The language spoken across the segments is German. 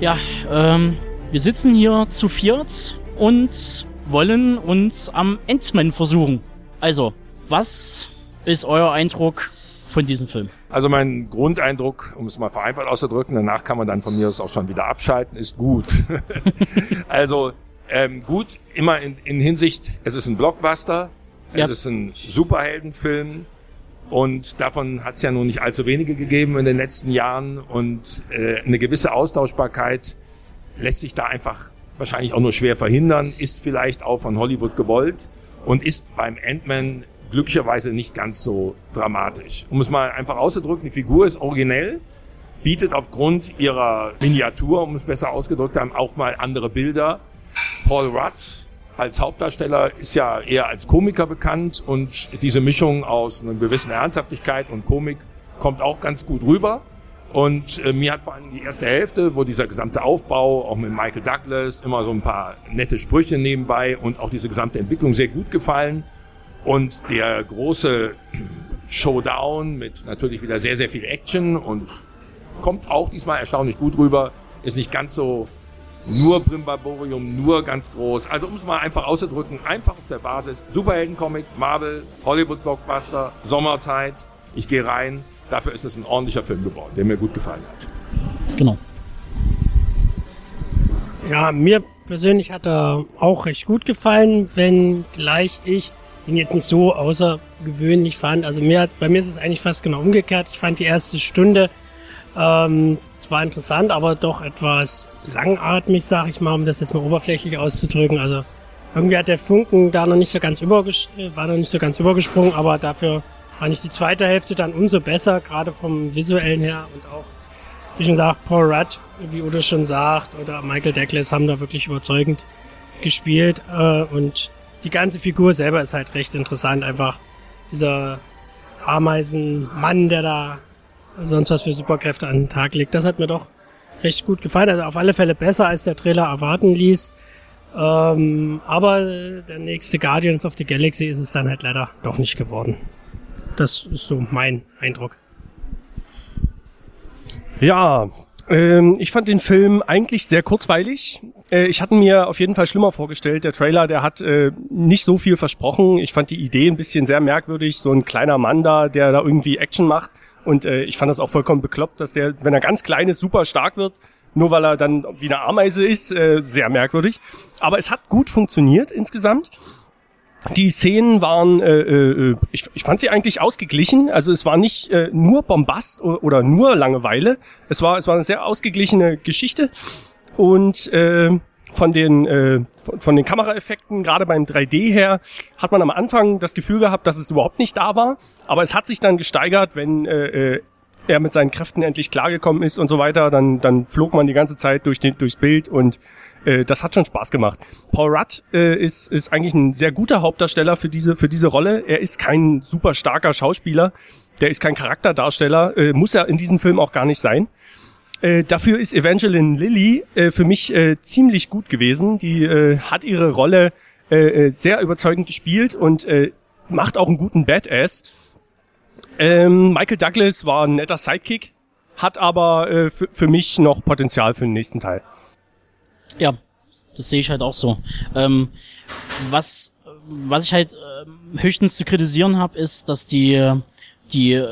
Ja, ähm, wir sitzen hier zu viert und wollen uns am Endman versuchen. Also, was ist euer Eindruck von diesem Film? Also mein Grundeindruck, um es mal vereinfacht auszudrücken, danach kann man dann von mir aus auch schon wieder abschalten, ist gut. also ähm, gut, immer in, in Hinsicht, es ist ein Blockbuster, es Ja. ist ein Superheldenfilm und davon hat es ja nun nicht allzu wenige gegeben in den letzten Jahren und äh, eine gewisse Austauschbarkeit lässt sich da einfach wahrscheinlich auch nur schwer verhindern, ist vielleicht auch von Hollywood gewollt und ist beim Ant-Man glücklicherweise nicht ganz so dramatisch. Um es mal einfach auszudrücken, die Figur ist originell, bietet aufgrund ihrer Miniatur, um es besser ausgedrückt haben, auch mal andere Bilder. Paul Rudd als Hauptdarsteller ist ja eher als Komiker bekannt und diese Mischung aus einer gewissen Ernsthaftigkeit und Komik kommt auch ganz gut rüber. Und äh, mir hat vor allem die erste Hälfte, wo dieser gesamte Aufbau, auch mit Michael Douglas, immer so ein paar nette Sprüche nebenbei und auch diese gesamte Entwicklung sehr gut gefallen. Und der große Showdown mit natürlich wieder sehr, sehr viel Action und kommt auch diesmal erstaunlich gut rüber, ist nicht ganz so nur Brimborium, nur ganz groß. Also um es mal einfach auszudrücken, einfach auf der Basis Superheldencomic, Marvel, Hollywood-Blockbuster, Sommerzeit, ich gehe rein. Dafür ist es ein ordentlicher Film geworden, der mir gut gefallen hat. Genau. Ja, mir persönlich hat er auch recht gut gefallen, wenn gleich ich ihn jetzt nicht so außergewöhnlich fand. Also mir hat, bei mir ist es eigentlich fast genau umgekehrt. Ich fand die erste Stunde ähm, zwar interessant, aber doch etwas langatmig, sag ich mal, um das jetzt mal oberflächlich auszudrücken. Also irgendwie hat der Funken da noch nicht so ganz überges war noch nicht so ganz übergesprungen, aber dafür fand ich die zweite Hälfte dann umso besser, gerade vom visuellen her und auch wie schon gesagt, Paul Rudd, wie Udo schon sagt, oder Michael Douglas haben da wirklich überzeugend gespielt. Äh, und die ganze Figur selber ist halt recht interessant. Einfach dieser Ameisenmann, der da sonst was für Superkräfte an den Tag legt. Das hat mir doch recht gut gefallen. Also auf alle Fälle besser, als der Trailer erwarten ließ. Ähm, aber der nächste Guardians of the Galaxy ist es dann halt leider doch nicht geworden. Das ist so mein Eindruck. Ja, ähm, ich fand den Film eigentlich sehr kurzweilig. Äh, ich hatte mir auf jeden Fall schlimmer vorgestellt. Der Trailer, der hat äh, nicht so viel versprochen. Ich fand die Idee ein bisschen sehr merkwürdig. So ein kleiner Mann da, der da irgendwie Action macht. Und äh, ich fand das auch vollkommen bekloppt, dass der, wenn er ganz klein ist, super stark wird. Nur weil er dann wie eine Ameise ist, äh, sehr merkwürdig. Aber es hat gut funktioniert insgesamt. Die Szenen waren, äh, äh, ich, ich fand sie eigentlich ausgeglichen. Also es war nicht äh, nur Bombast oder, oder nur Langeweile. Es war, es war eine sehr ausgeglichene Geschichte. Und äh, von den äh, von, den Kameraeffekten, gerade beim 3D her, hat man am Anfang das Gefühl gehabt, dass es überhaupt nicht da war. Aber es hat sich dann gesteigert, wenn äh, äh, er mit seinen Kräften endlich klargekommen ist und so weiter. Dann, dann flog man die ganze Zeit durch den, durchs Bild und äh, das hat schon Spaß gemacht. Paul Rudd äh, ist, ist eigentlich ein sehr guter Hauptdarsteller für diese, für diese Rolle. Er ist kein super starker Schauspieler. Der ist kein Charakterdarsteller. Äh, muss er in diesem Film auch gar nicht sein. Äh, dafür ist Evangeline Lilly äh, für mich äh, ziemlich gut gewesen. Die äh, hat ihre Rolle äh, äh, sehr überzeugend gespielt und äh, macht auch einen guten Badass. Ähm, Michael Douglas war ein netter Sidekick, hat aber äh, für, mich noch Potenzial für den nächsten Teil. Ja, das sehe ich halt auch so. Ähm, was, was ich halt ähm, höchstens zu kritisieren habe, ist, dass die, die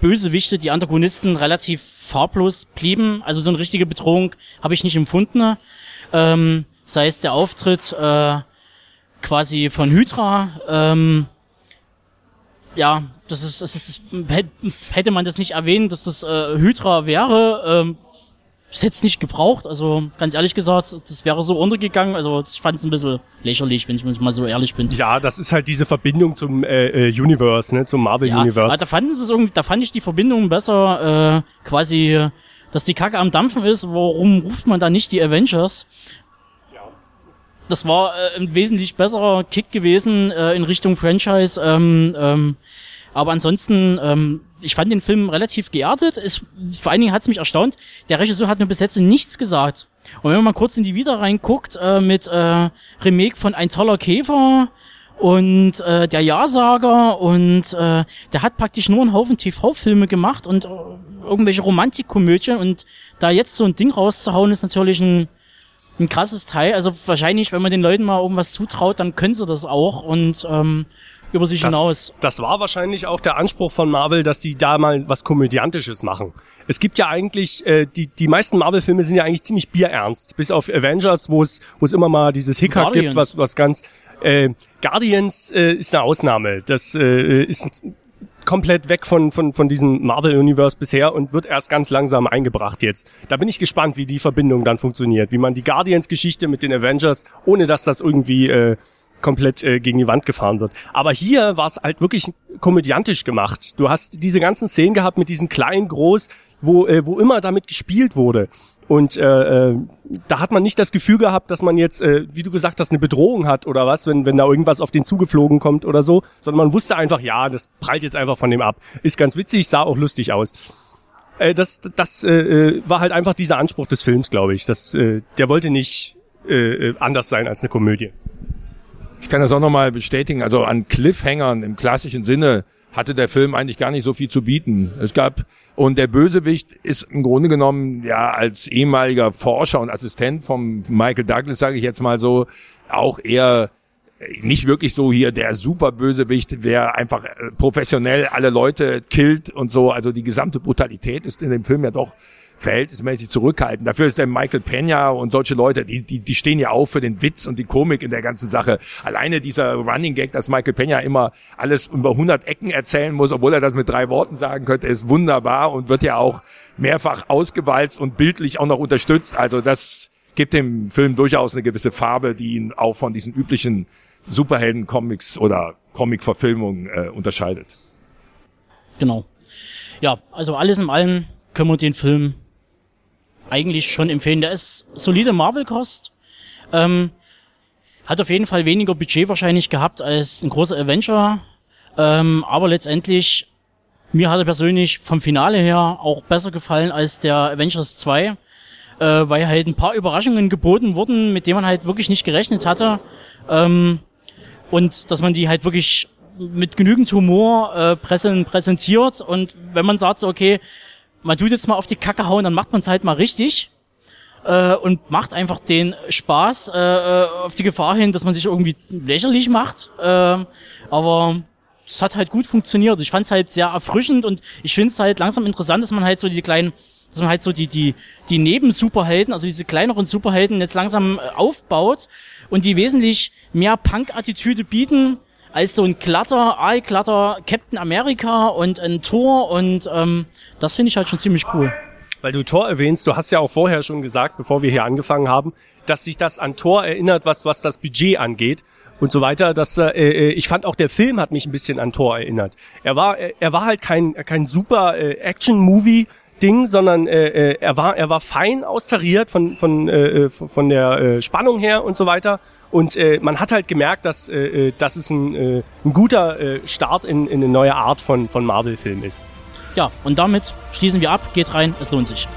Bösewichte, die Antagonisten relativ farblos blieben. Also so eine richtige Bedrohung habe ich nicht empfunden. Ähm, sei es der Auftritt äh, quasi von Hydra. Ähm, ja, das ist, das ist hätte man das nicht erwähnt, dass das äh, Hydra wäre. Ähm, das hätte es nicht gebraucht. Also ganz ehrlich gesagt, das wäre so untergegangen. Also ich fand es ein bisschen lächerlich, wenn ich mal so ehrlich bin. Ja, das ist halt diese Verbindung zum äh, äh, Universe, ne, zum Marvel Ja, Universe. aber da fanden sie es irgendwie, da fand ich die Verbindung besser, äh, quasi, dass die Kacke am Dampfen ist. Warum ruft man da nicht die Avengers? Das war äh, ein wesentlich besserer Kick gewesen äh, in Richtung Franchise. Ähm, ähm, aber ansonsten, ähm, ich fand den Film relativ geerdet. Es, vor allen Dingen hat es mich erstaunt, der Regisseur hat mir bis jetzt nichts gesagt. Und wenn man mal kurz in die Wieder reinguckt, äh, mit äh, Remake von Ein toller Käfer und äh, der Ja-Sager und äh, der hat praktisch nur einen Haufen TV-Filme gemacht und äh, irgendwelche Romantikkomödien und da jetzt so ein Ding rauszuhauen, ist natürlich ein, ein krasses Teil. Also wahrscheinlich, wenn man den Leuten mal irgendwas zutraut, dann können sie das auch und ähm, über sich hinaus. Das war wahrscheinlich auch der Anspruch von Marvel, dass die da mal was Komödiantisches machen. Es gibt ja eigentlich, äh, die, die meisten Marvel-Filme sind ja eigentlich ziemlich bierernst. Bis auf Avengers, wo es, wo es immer mal dieses Hickhack Guardians. gibt, was, was ganz, äh, Guardians äh, ist eine Ausnahme. Das äh, ist komplett weg von, von, von diesem Marvel-Universe bisher und wird erst ganz langsam eingebracht jetzt. Da bin ich gespannt, wie die Verbindung dann funktioniert. Wie man die Guardians-Geschichte mit den Avengers, ohne dass das irgendwie äh, komplett äh, gegen die Wand gefahren wird. Aber hier war es halt wirklich komödiantisch gemacht. Du hast diese ganzen Szenen gehabt mit diesen kleinen, groß, wo, äh, wo immer damit gespielt wurde. Und äh, äh, da hat man nicht das Gefühl gehabt, dass man jetzt, äh, wie du gesagt hast, eine Bedrohung hat oder was, wenn, wenn da irgendwas auf den zugeflogen kommt oder so, sondern man wusste einfach, ja, das prallt jetzt einfach von dem ab. Ist ganz witzig, sah auch lustig aus. Äh, das das äh, äh, war halt einfach dieser Anspruch des Films, glaube ich. Das, äh, der wollte nicht äh, äh, anders sein als eine Komödie. Ich kann das auch nochmal bestätigen. Also an Cliffhangern im klassischen Sinne hatte der Film eigentlich gar nicht so viel zu bieten. Es gab, und der Bösewicht ist im Grunde genommen, ja, als ehemaliger Forscher und Assistent vom Michael Douglas, sage ich jetzt mal so, auch eher nicht wirklich so hier der Superbösewicht, der einfach äh, professionell alle Leute killt und so. Also die gesamte Brutalität ist in dem Film ja doch verhältnismäßig zurückhaltend. Dafür ist der Michael Pena und solche Leute, die, die, die stehen ja auf für den Witz und die Komik in der ganzen Sache. Alleine dieser Running Gag, dass Michael Pena immer alles über 100 Ecken erzählen muss, obwohl er das mit drei Worten sagen könnte, ist wunderbar und wird ja auch mehrfach ausgewalzt und bildlich auch noch unterstützt. Also das gibt dem Film durchaus eine gewisse Farbe, die ihn auch von diesen üblichen Superhelden-Comics oder Comic-Verfilmungen äh, unterscheidet. Genau. Ja, also alles in allem können wir den Film eigentlich schon empfehlen. Der ist solide Marvel-Kost. Ähm, hat auf jeden Fall weniger Budget wahrscheinlich gehabt als ein großer Avenger. Ähm, aber letztendlich, mir hat er persönlich vom Finale her auch besser gefallen als der Avengers 2. Äh, weil halt ein paar Überraschungen geboten wurden, mit denen man halt wirklich nicht gerechnet hatte. Ähm, und dass man die halt wirklich mit genügend Humor äh, präsen, präsentiert und wenn man sagt so, okay, man tut jetzt mal auf die Kacke hauen, dann macht man es halt mal richtig äh, und macht einfach den Spaß äh, äh, auf die Gefahr hin, dass man sich irgendwie lächerlich macht. Äh, aber es hat halt gut funktioniert. Ich fand es halt sehr erfrischend und ich finde es halt langsam interessant, dass man halt so die kleinen, dass man halt so die die die Neben-Superhelden, also diese kleineren Superhelden jetzt langsam äh, aufbaut und die wesentlich mehr Punk-Attitüde bieten als so ein glatter, aalglatter Captain America und ein Thor und ähm, das finde ich halt schon ziemlich cool. Weil du Thor erwähnst, du hast ja auch vorher schon gesagt, bevor wir hier angefangen haben, dass sich das an Thor erinnert, was, was das Budget angeht und so weiter. Das, äh, äh, ich fand auch der Film hat mich ein bisschen an Thor erinnert. Er war, er war halt kein, kein super äh, Action-Movie, Ding, sondern äh, äh, er war er war fein austariert von von äh, von der äh, Spannung her und so weiter und äh, man hat halt gemerkt, dass äh, äh, dass es ein, äh, ein guter äh, Start in, in eine neue Art von von Marvel Film ist. Ja, und damit schließen wir ab, geht rein, es lohnt sich.